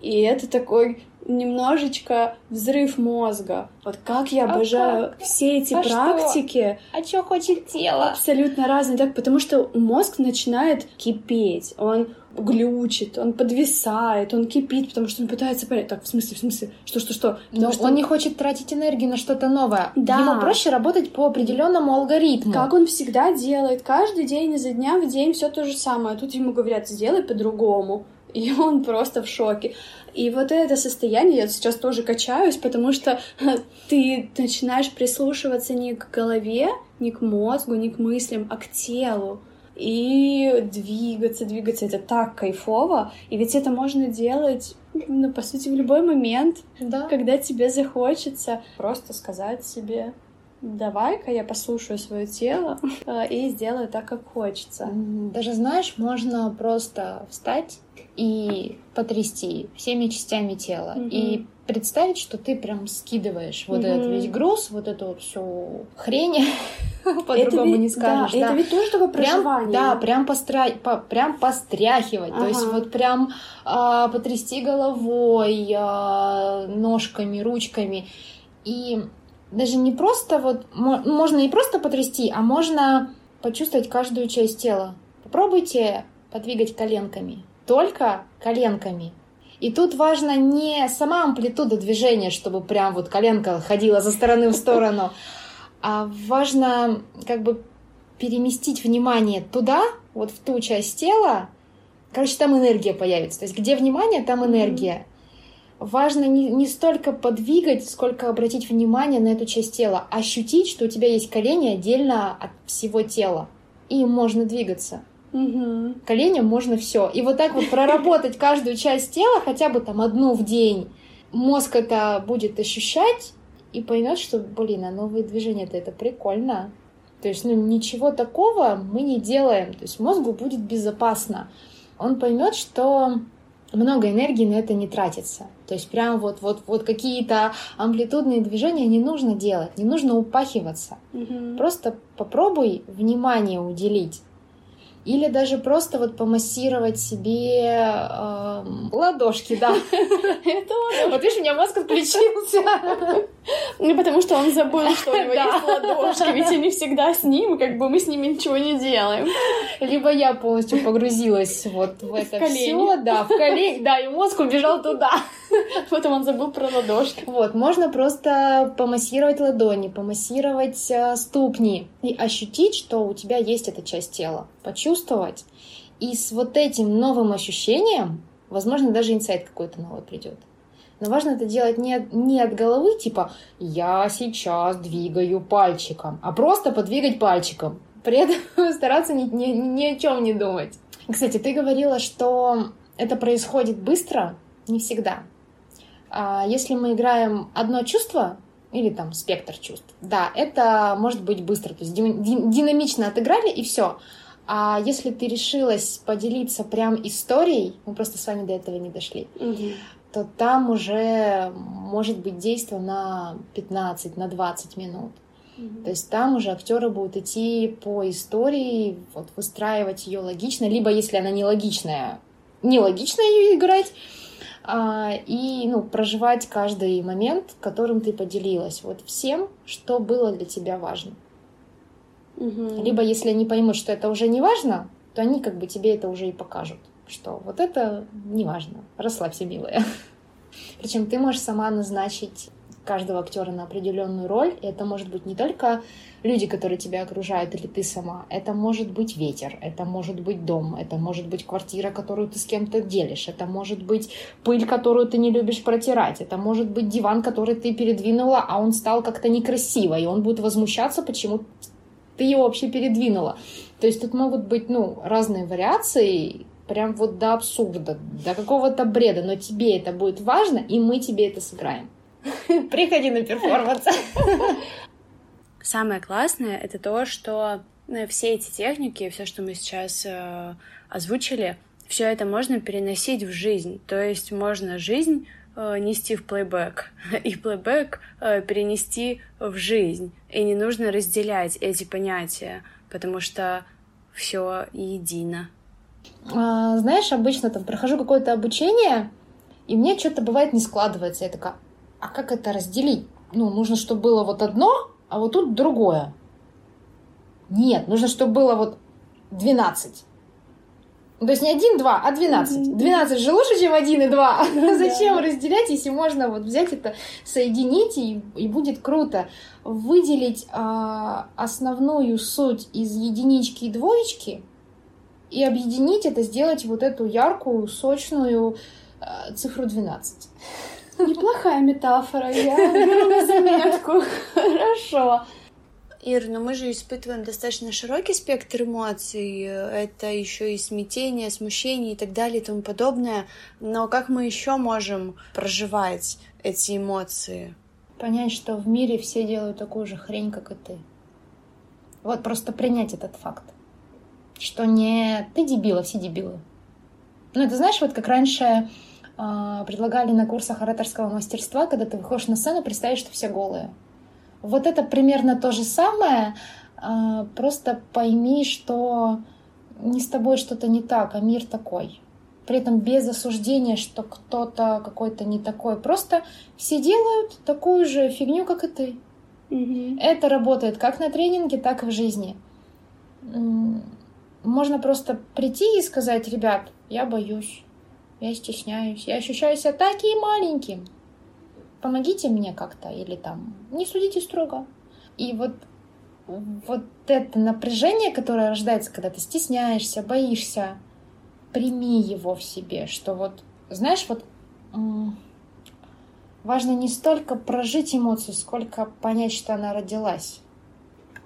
И это такой немножечко взрыв мозга. Вот как я а обожаю как? все эти а практики. Что? А что хочет тело? Абсолютно разные, так, потому что мозг начинает кипеть, он глючит, он подвисает, он кипит, потому что он пытается понять, так, в смысле, в смысле, что, что, что? Но что... он не хочет тратить энергию на что-то новое. Да. Ему проще работать по определенному алгоритму. Как он всегда делает, каждый день изо дня в день все то же самое. А тут ему говорят, сделай по-другому. И он просто в шоке. И вот это состояние я сейчас тоже качаюсь, потому что ты начинаешь прислушиваться не к голове, не к мозгу, не к мыслям, а к телу. И двигаться, двигаться, это так кайфово. И ведь это можно делать, ну, по сути, в любой момент, да. когда тебе захочется просто сказать себе, давай-ка я послушаю свое тело э, и сделаю так, как хочется. Даже знаешь, можно просто встать и потрясти всеми частями тела mm-hmm. и представить, что ты прям скидываешь вот mm-hmm. этот весь груз, вот эту вот всю хрень, по-другому не скажешь. Да, да. Это ведь тоже такое проживание. Прям, да, прям, постра... по... прям постряхивать, ага. то есть вот прям а, потрясти головой, а, ножками, ручками. И даже не просто вот, можно не просто потрясти, а можно почувствовать каждую часть тела. Попробуйте подвигать коленками, только коленками. И тут важно не сама амплитуда движения, чтобы прям вот коленка ходила за стороны в сторону, а важно как бы переместить внимание туда, вот в ту часть тела. Короче, там энергия появится. То есть где внимание, там энергия важно не, не столько подвигать, сколько обратить внимание на эту часть тела, ощутить, что у тебя есть колени отдельно от всего тела, и можно двигаться. Угу. Коленям можно все. И вот так вот проработать каждую часть тела, хотя бы там одну в день, мозг это будет ощущать и поймет, что, блин, а новые движения-то это прикольно. То есть, ну, ничего такого мы не делаем. То есть мозгу будет безопасно. Он поймет, что много энергии на это не тратится. То есть прям вот, вот, вот какие-то амплитудные движения не нужно делать, не нужно упахиваться. Угу. Просто попробуй внимание уделить или даже просто вот помассировать себе э, ладошки, да. Вот видишь, у меня мозг отключился. Ну, потому что он забыл, что у него есть ладошки, ведь они всегда с ним, как бы мы с ними ничего не делаем. Либо я полностью погрузилась вот в это все, да, в колени, да, и мозг убежал туда. Потом он забыл про ладошки. Вот, можно просто помассировать ладони, помассировать э, ступни и ощутить, что у тебя есть эта часть тела. Почувствовать. И с вот этим новым ощущением, возможно, даже инсайт какой-то новый придет. Но важно это делать не, не от головы, типа «я сейчас двигаю пальчиком», а просто подвигать пальчиком. При этом стараться ни, ни, ни о чем не думать. Кстати, ты говорила, что это происходит быстро, не всегда. А если мы играем одно чувство, или там спектр чувств, да, это может быть быстро, то есть динамично отыграли и все. А если ты решилась поделиться прям историей, мы просто с вами до этого не дошли, угу. то там уже может быть действие на 15, на 20 минут. Угу. То есть там уже актеры будут идти по истории, вот выстраивать ее логично, либо если она нелогичная, нелогично ее играть, а, и ну, проживать каждый момент, которым ты поделилась, вот всем, что было для тебя важно. Угу. Либо если они поймут, что это уже не важно, то они как бы тебе это уже и покажут, что вот это не важно, расслабься, милая. Причем ты можешь сама назначить каждого актера на определенную роль. И это может быть не только люди, которые тебя окружают, или ты сама. Это может быть ветер, это может быть дом, это может быть квартира, которую ты с кем-то делишь, это может быть пыль, которую ты не любишь протирать, это может быть диван, который ты передвинула, а он стал как-то некрасиво, и он будет возмущаться, почему ты его вообще передвинула. То есть тут могут быть, ну, разные вариации, прям вот до абсурда, до какого-то бреда, но тебе это будет важно, и мы тебе это сыграем. Приходи на перформанс. Самое классное — это то, что э, все эти техники, все, что мы сейчас э, озвучили, все это можно переносить в жизнь. То есть можно жизнь нести в плейбэк и плейбэк э, перенести в жизнь. И не нужно разделять эти понятия, потому что все едино. А, знаешь, обычно там прохожу какое-то обучение, и мне что-то бывает не складывается. Я такая, а как это разделить? Ну, нужно, чтобы было вот одно, а вот тут другое. Нет, нужно, чтобы было вот 12. То есть не один, два, а 12. 12 же лучше, чем один и два. Зачем разделять, если можно вот взять это, соединить, и, и будет круто. Выделить а, основную суть из единички и двоечки и объединить это, сделать вот эту яркую, сочную а, цифру 12. Неплохая метафора, я беру на заметку. Хорошо. Ир, но мы же испытываем достаточно широкий спектр эмоций. Это еще и смятение, смущение и так далее и тому подобное. Но как мы еще можем проживать эти эмоции? Понять, что в мире все делают такую же хрень, как и ты. Вот просто принять этот факт. Что не ты дебил, а все дебилы. Ну, это знаешь, вот как раньше а, предлагали на курсах ораторского мастерства, когда ты выходишь на сцену, представить, что все голые. Вот это примерно то же самое, а, просто пойми, что не с тобой что-то не так, а мир такой. При этом без осуждения, что кто-то какой-то не такой. Просто все делают такую же фигню, как и ты. Mm-hmm. Это работает как на тренинге, так и в жизни. Можно просто прийти и сказать, ребят, я боюсь я стесняюсь, я ощущаю себя таким маленьким. Помогите мне как-то или там не судите строго. И вот вот это напряжение, которое рождается, когда ты стесняешься, боишься, прими его в себе, что вот, знаешь, вот важно не столько прожить эмоцию, сколько понять, что она родилась.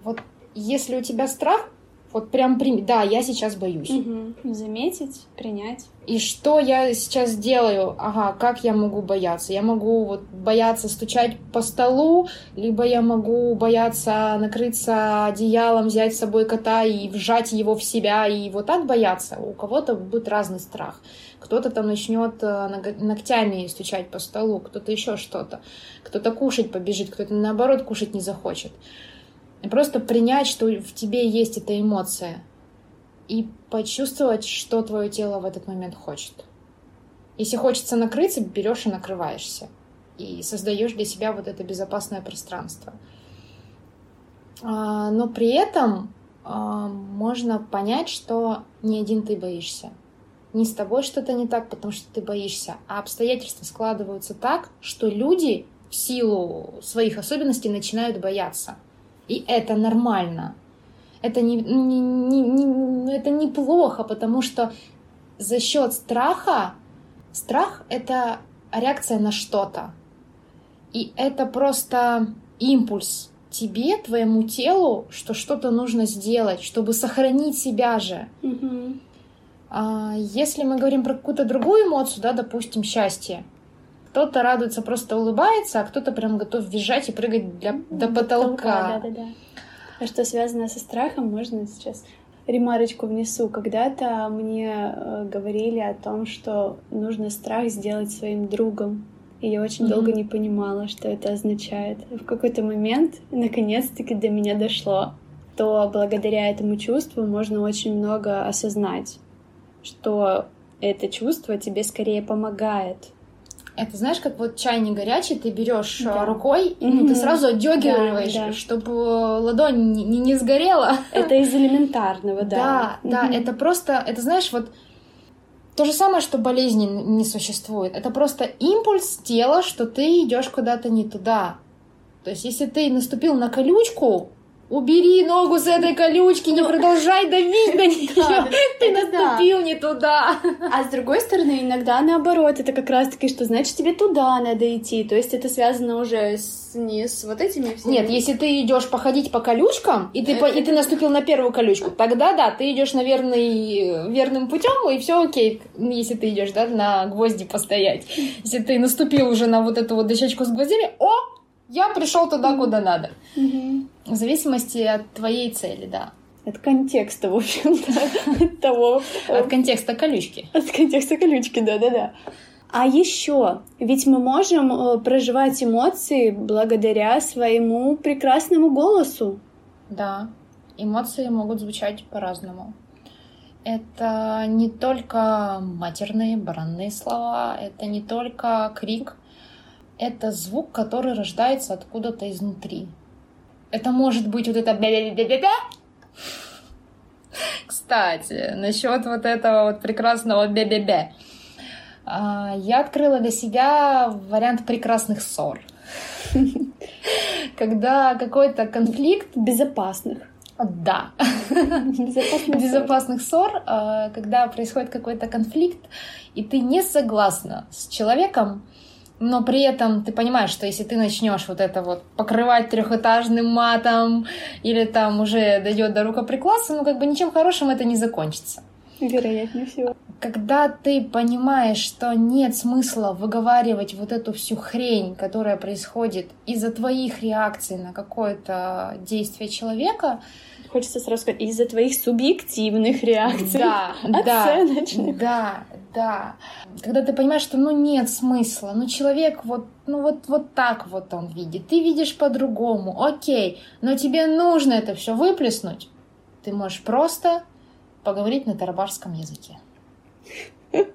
Вот если у тебя страх, вот прям прими. Да, я сейчас боюсь. Угу. Заметить, принять. И что я сейчас делаю? Ага, как я могу бояться? Я могу вот бояться стучать по столу, либо я могу бояться накрыться одеялом, взять с собой кота и вжать его в себя и вот так бояться. У кого-то будет разный страх. Кто-то там начнет э, ногтями стучать по столу, кто-то еще что-то. Кто-то кушать побежит, кто-то наоборот кушать не захочет. Просто принять, что в тебе есть эта эмоция. И почувствовать, что твое тело в этот момент хочет. Если хочется накрыться, берешь и накрываешься. И создаешь для себя вот это безопасное пространство. А, но при этом а, можно понять, что не один ты боишься. Не с тобой что-то не так, потому что ты боишься, а обстоятельства складываются так, что люди в силу своих особенностей начинают бояться. И это нормально. Это, не, не, не, не, это неплохо, потому что за счет страха, страх — это реакция на что-то. И это просто импульс тебе, твоему телу, что что-то нужно сделать, чтобы сохранить себя же. Mm-hmm. А, если мы говорим про какую-то другую эмоцию, да, допустим, счастье, кто-то радуется, просто улыбается, а кто-то прям готов визжать и прыгать для, до потолка. Да, да, да. А что связано со страхом, можно сейчас ремарочку внесу. Когда-то мне э, говорили о том, что нужно страх сделать своим другом. И я очень mm-hmm. долго не понимала, что это означает. В какой-то момент, наконец-таки, до меня дошло, то благодаря этому чувству можно очень много осознать, что это чувство тебе скорее помогает, это знаешь, как вот чай не горячий, ты берешь э, да. рукой, mm-hmm. ну, ты сразу отдергиваешь, да, да. чтобы ладонь не, не, не сгорела. Это из элементарного, да. Да, да, это просто, это знаешь, вот То же самое, что болезни не существует. Это просто импульс тела, что ты идешь куда-то не туда. То есть, если ты наступил на колючку, убери ногу с этой колючки, не продолжай давить на нее. Ты наступил не туда. А с другой стороны, иногда наоборот, это как раз таки, что значит тебе туда надо идти. То есть это связано уже с, не с вот этими всеми. Нет, если ты идешь походить по колючкам, и ты, по, и ты наступил на первую колючку, тогда да, ты идешь на верный, верным путем, и все окей, если ты идешь, да, на гвозди постоять. Если ты наступил уже на вот эту вот дощечку с гвоздями, о, я пришел туда, куда надо. В зависимости от твоей цели, да. От контекста, в общем-то, от того. От контекста колючки. От контекста колючки, да-да-да. А еще, ведь мы можем э, проживать эмоции благодаря своему прекрасному голосу. Да, эмоции могут звучать по-разному. Это не только матерные, бранные слова, это не только крик, это звук, который рождается откуда-то изнутри. Это может быть вот это бя-бя-бя-бя-бя. Кстати, насчет вот этого вот прекрасного бя-бя-бя. А, я открыла для себя вариант прекрасных ссор. Когда какой-то конфликт безопасных. Да. Безопасных, Безопасных ссор, а, когда происходит какой-то конфликт, и ты не согласна с человеком, но при этом ты понимаешь, что если ты начнешь вот это вот покрывать трехэтажным матом или там уже дойдет до рукоприкладства, ну как бы ничем хорошим это не закончится. Вероятнее всего. Когда ты понимаешь, что нет смысла выговаривать вот эту всю хрень, которая происходит из-за твоих реакций на какое-то действие человека, хочется сразу сказать, из-за твоих субъективных реакций. Да, оценочных. Да, да. Когда ты понимаешь, что ну нет смысла, ну человек вот, ну вот, вот так вот он видит, ты видишь по-другому, окей, но тебе нужно это все выплеснуть, ты можешь просто поговорить на тарабарском языке.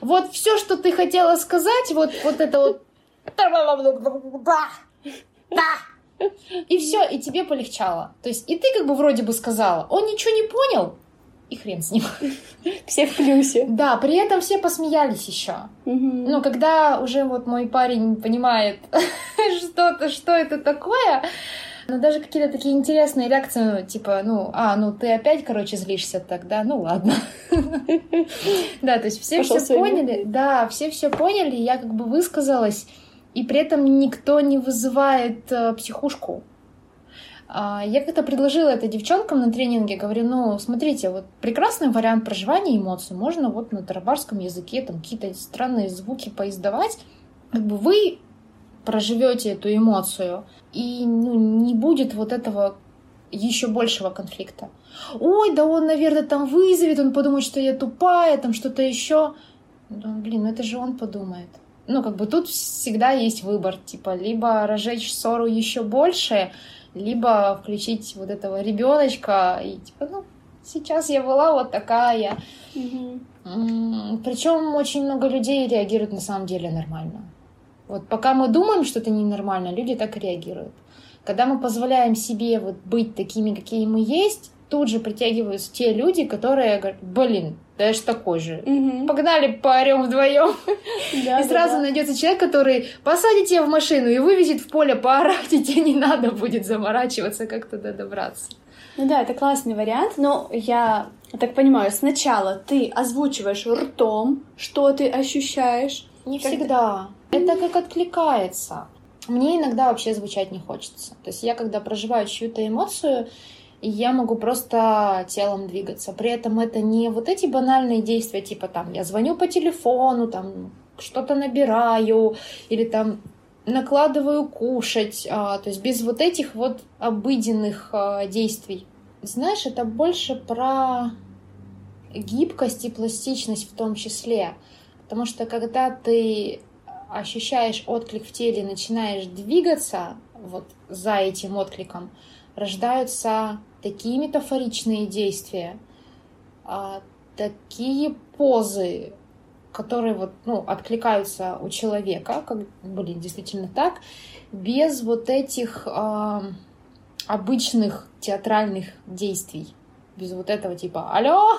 Вот все, что ты хотела сказать, вот, вот это вот... Да, да, и все, и тебе полегчало. То есть и ты как бы вроде бы сказала, он ничего не понял, и хрен с ним. Все в плюсе. Да, при этом все посмеялись еще. Угу. Ну, когда уже вот мой парень понимает что-то, что это такое, но даже какие-то такие интересные реакции, ну, типа, ну, а, ну ты опять, короче, злишься тогда, ну ладно. Да, то есть все все поняли, да, все все поняли, я как бы высказалась, и при этом никто не вызывает э, психушку. А, я как-то предложила это девчонкам на тренинге, говорю, ну, смотрите, вот прекрасный вариант проживания эмоций, можно вот на тарабарском языке там какие-то странные звуки поиздавать, как бы вы проживете эту эмоцию, и ну, не будет вот этого еще большего конфликта. Ой, да он, наверное, там вызовет, он подумает, что я тупая, там что-то еще. Да, блин, ну это же он подумает. Ну, как бы тут всегда есть выбор, типа, либо разжечь ссору еще больше, либо включить вот этого ребеночка и типа, ну, сейчас я была вот такая. Угу. Причем очень много людей реагируют на самом деле нормально. Вот пока мы думаем, что это ненормально, люди так и реагируют. Когда мы позволяем себе вот быть такими, какие мы есть, тут же притягиваются те люди, которые говорят, блин, да я ж такой же. Угу. Погнали поорем вдвоем. Да, и сразу да. найдется человек, который посадит тебя в машину и вывезет в поле поорать, и тебе не надо будет заморачиваться, как туда добраться. Ну да, это классный вариант, но я так понимаю, сначала ты озвучиваешь ртом, что ты ощущаешь. Не как всегда. Это как откликается. Мне иногда вообще звучать не хочется. То есть я, когда проживаю чью-то эмоцию, и я могу просто телом двигаться. При этом это не вот эти банальные действия, типа там я звоню по телефону, там что-то набираю, или там накладываю кушать, а, то есть без вот этих вот обыденных а, действий. Знаешь, это больше про гибкость и пластичность в том числе. Потому что когда ты ощущаешь отклик в теле, начинаешь двигаться вот за этим откликом, рождаются такие метафоричные действия, а, такие позы, которые вот, ну, откликаются у человека, как были действительно так, без вот этих э, обычных театральных действий, без вот этого типа «Алло!»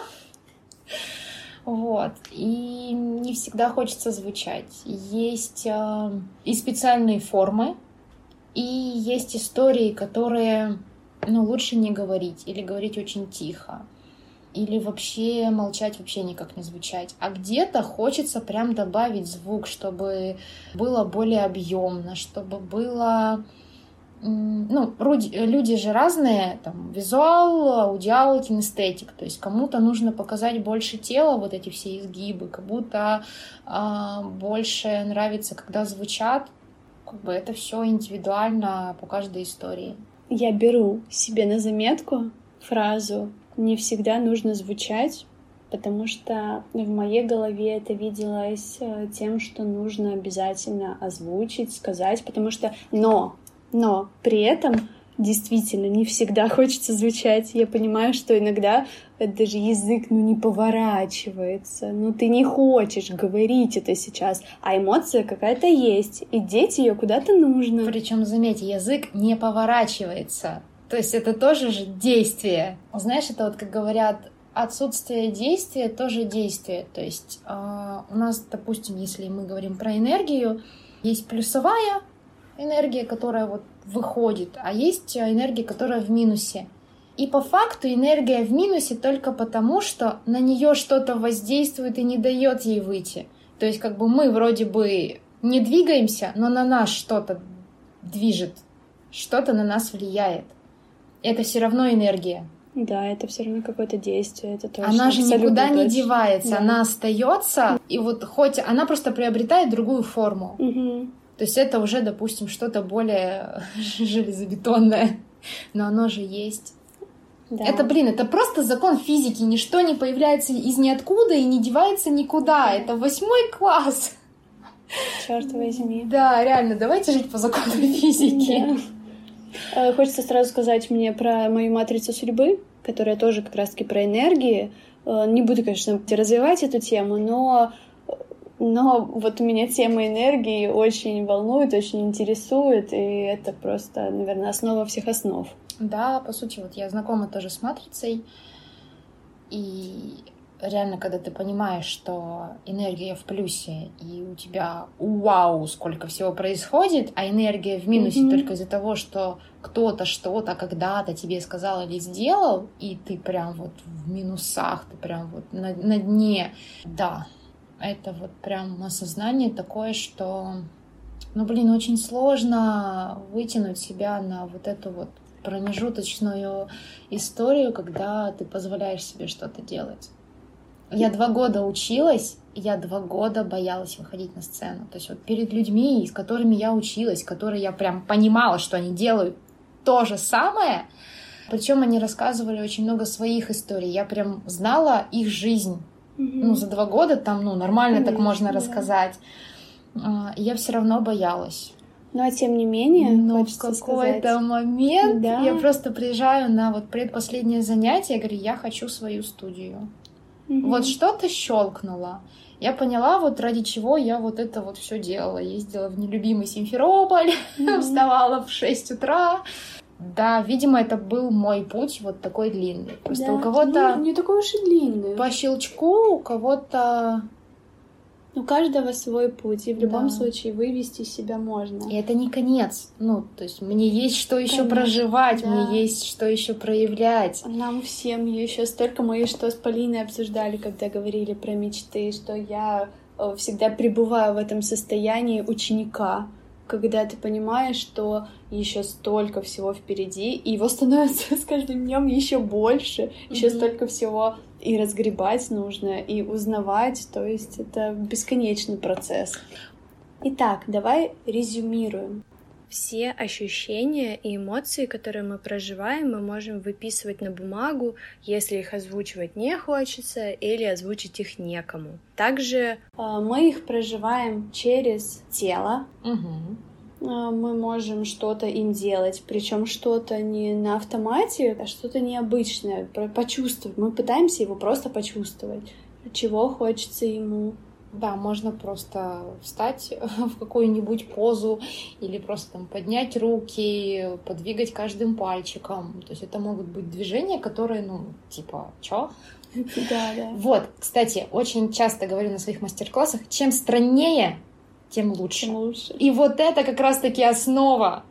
Вот. И не всегда хочется звучать. Есть э, и специальные формы, и есть истории, которые ну, лучше не говорить или говорить очень тихо или вообще молчать, вообще никак не звучать. А где-то хочется прям добавить звук, чтобы было более объемно, чтобы было ну, люди же разные, там, визуал, аудиал, кинестетик, то есть кому-то нужно показать больше тела, вот эти все изгибы, кому-то э, больше нравится, когда звучат, как бы это все индивидуально по каждой истории. Я беру себе на заметку фразу «не всегда нужно звучать», потому что в моей голове это виделось э, тем, что нужно обязательно озвучить, сказать, потому что «но», но при этом действительно не всегда хочется звучать. Я понимаю, что иногда даже язык ну, не поворачивается, ну ты не хочешь говорить это сейчас, а эмоция какая-то есть, и деть ее куда-то нужно. Причем, заметьте, язык не поворачивается. То есть это тоже же действие. Знаешь, это вот как говорят, отсутствие действия тоже действие. То есть э, у нас, допустим, если мы говорим про энергию, есть плюсовая энергия, которая вот выходит, а есть энергия, которая в минусе. И по факту энергия в минусе только потому, что на нее что-то воздействует и не дает ей выйти. То есть как бы мы вроде бы не двигаемся, но на нас что-то движет, что-то на нас влияет. Это все равно энергия. Да, это все равно какое-то действие, это точно. Она же никуда точно. не девается, да. она остается, и вот хоть она просто приобретает другую форму. Угу. То есть это уже, допустим, что-то более железобетонное, но оно же есть. Да. Это, блин, это просто закон физики. Ничто не появляется из ниоткуда и не девается никуда. Это восьмой класс. Черт возьми. Да, реально, давайте жить по закону физики. Да. Э, хочется сразу сказать мне про мою матрицу судьбы, которая тоже как раз-таки про энергии. Э, не буду, конечно, развивать эту тему, но но вот меня тема энергии очень волнует, очень интересует, и это просто, наверное, основа всех основ. Да, по сути, вот я знакома тоже с матрицей, и реально, когда ты понимаешь, что энергия в плюсе, и у тебя вау, сколько всего происходит, а энергия в минусе mm-hmm. только из-за того, что кто-то что-то когда-то тебе сказал или сделал, и ты прям вот в минусах, ты прям вот на, на дне. Да, это вот прям осознание такое, что, ну, блин, очень сложно вытянуть себя на вот эту вот промежуточную историю, когда ты позволяешь себе что-то делать. Я два года училась, я два года боялась выходить на сцену. То есть вот перед людьми, с которыми я училась, которые я прям понимала, что они делают то же самое, причем они рассказывали очень много своих историй. Я прям знала их жизнь. Ну, за два года там, ну, нормально Конечно, так можно да. рассказать. А, я все равно боялась. Но тем не менее, но в какой-то момент да. я просто приезжаю на вот предпоследнее занятие, я говорю, я хочу свою студию. Угу. Вот что-то щелкнуло. Я поняла, вот ради чего я вот это вот все делала. Ездила в нелюбимый Симферополь, mm вставала в 6 утра, да, видимо, это был мой путь вот такой длинный. Просто да, у кого-то... Не, не такой уж и длинный. По щелчку у кого-то... У каждого свой путь, и в любом да. случае вывести себя можно. И это не конец. Ну, то есть мне есть что еще проживать, да. мне есть что еще проявлять. Нам всем еще столько мы что с Полиной обсуждали, когда говорили про мечты, что я э, всегда пребываю в этом состоянии ученика когда ты понимаешь, что еще столько всего впереди, и его становится с каждым днем еще больше, mm-hmm. еще столько всего и разгребать нужно, и узнавать, то есть это бесконечный процесс. Итак, давай резюмируем. Все ощущения и эмоции, которые мы проживаем, мы можем выписывать на бумагу, если их озвучивать не хочется или озвучить их некому. Также э, мы их проживаем через тело. Угу. Мы можем что-то им делать, причем что-то не на автомате, а что-то необычное, почувствовать. Мы пытаемся его просто почувствовать, чего хочется ему, да, можно просто встать в какую-нибудь позу или просто там поднять руки, подвигать каждым пальчиком. То есть это могут быть движения, которые, ну, типа, чё? Да, да. Вот, кстати, очень часто говорю на своих мастер-классах, чем страннее, тем лучше. Тем лучше. И вот это как раз-таки основа.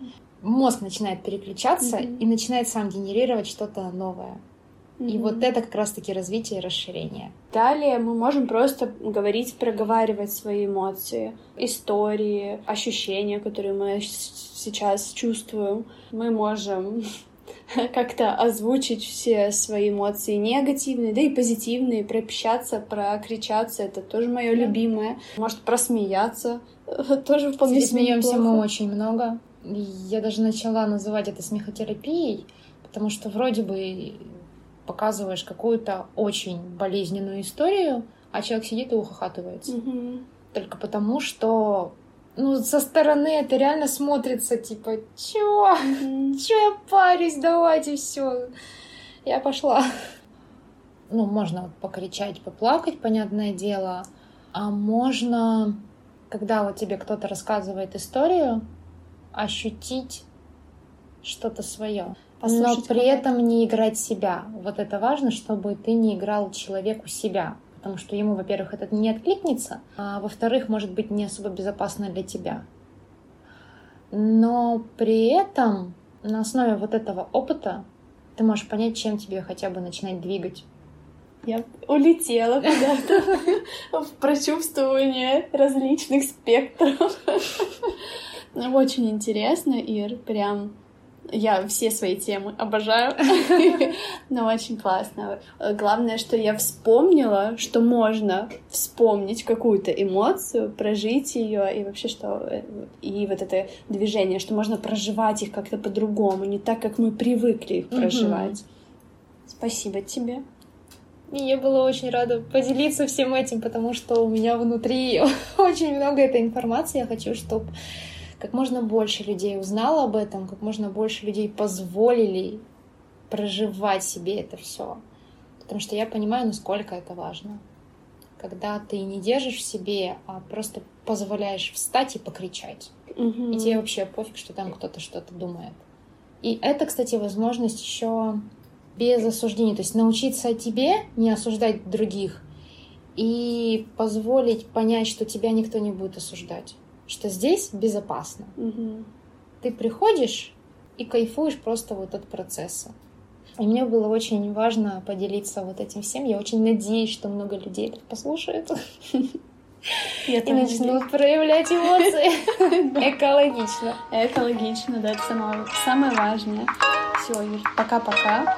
Мозг начинает переключаться Мгм. и начинает сам генерировать что-то новое. И вот это как раз-таки развитие и расширение. Далее мы можем просто говорить, проговаривать свои эмоции, истории, ощущения, которые мы сейчас чувствуем. Мы можем как-то озвучить все свои эмоции негативные, да и позитивные, пропищаться, прокричаться, это тоже мое Да. любимое. Может, просмеяться, тоже вполне себе смеемся мы очень много. Я даже начала называть это смехотерапией, потому что вроде бы показываешь какую-то очень болезненную историю, а человек сидит и ухахатывается. Мгм. Только потому, что ну, со стороны это реально смотрится, типа, чё? Чё я парюсь, давайте все. Я пошла. Ну, можно вот покричать, поплакать, понятное дело. А можно, когда вот тебе кто-то рассказывает историю, ощутить что-то свое. Но при этом не играть себя. Вот это важно, чтобы ты не играл человеку себя. Потому что ему, во-первых, это не откликнется, а во-вторых, может быть не особо безопасно для тебя. Но при этом на основе вот этого опыта ты можешь понять, чем тебе хотя бы начинать двигать. Я улетела куда-то в прочувствование различных спектров. Очень интересно, Ир, прям я все свои темы обожаю, но очень классно. Главное, что я вспомнила, что можно вспомнить какую-то эмоцию, прожить ее и вообще что э, и вот это движение, что можно проживать их как-то по-другому, не так, как мы привыкли их проживать. Спасибо тебе. И я была очень рада поделиться всем этим, потому что у меня внутри очень много этой информации. Я хочу, чтобы как можно больше людей узнало об этом, как можно больше людей позволили проживать себе это все. Потому что я понимаю, насколько это важно. Когда ты не держишь в себе, а просто позволяешь встать и покричать. И тебе вообще пофиг, что там кто-то что-то думает. И это, кстати, возможность еще без осуждения. То есть научиться тебе не осуждать других и позволить понять, что тебя никто не будет осуждать. Что здесь безопасно. Мгм. Ты приходишь и кайфуешь просто вот от процесса. И мне было очень важно поделиться вот этим всем. Я очень надеюсь, что много людей это послушают Я и начнут проявлять эмоции экологично. Экологично, да, это самое, самое важное. Все, Юр, пока-пока.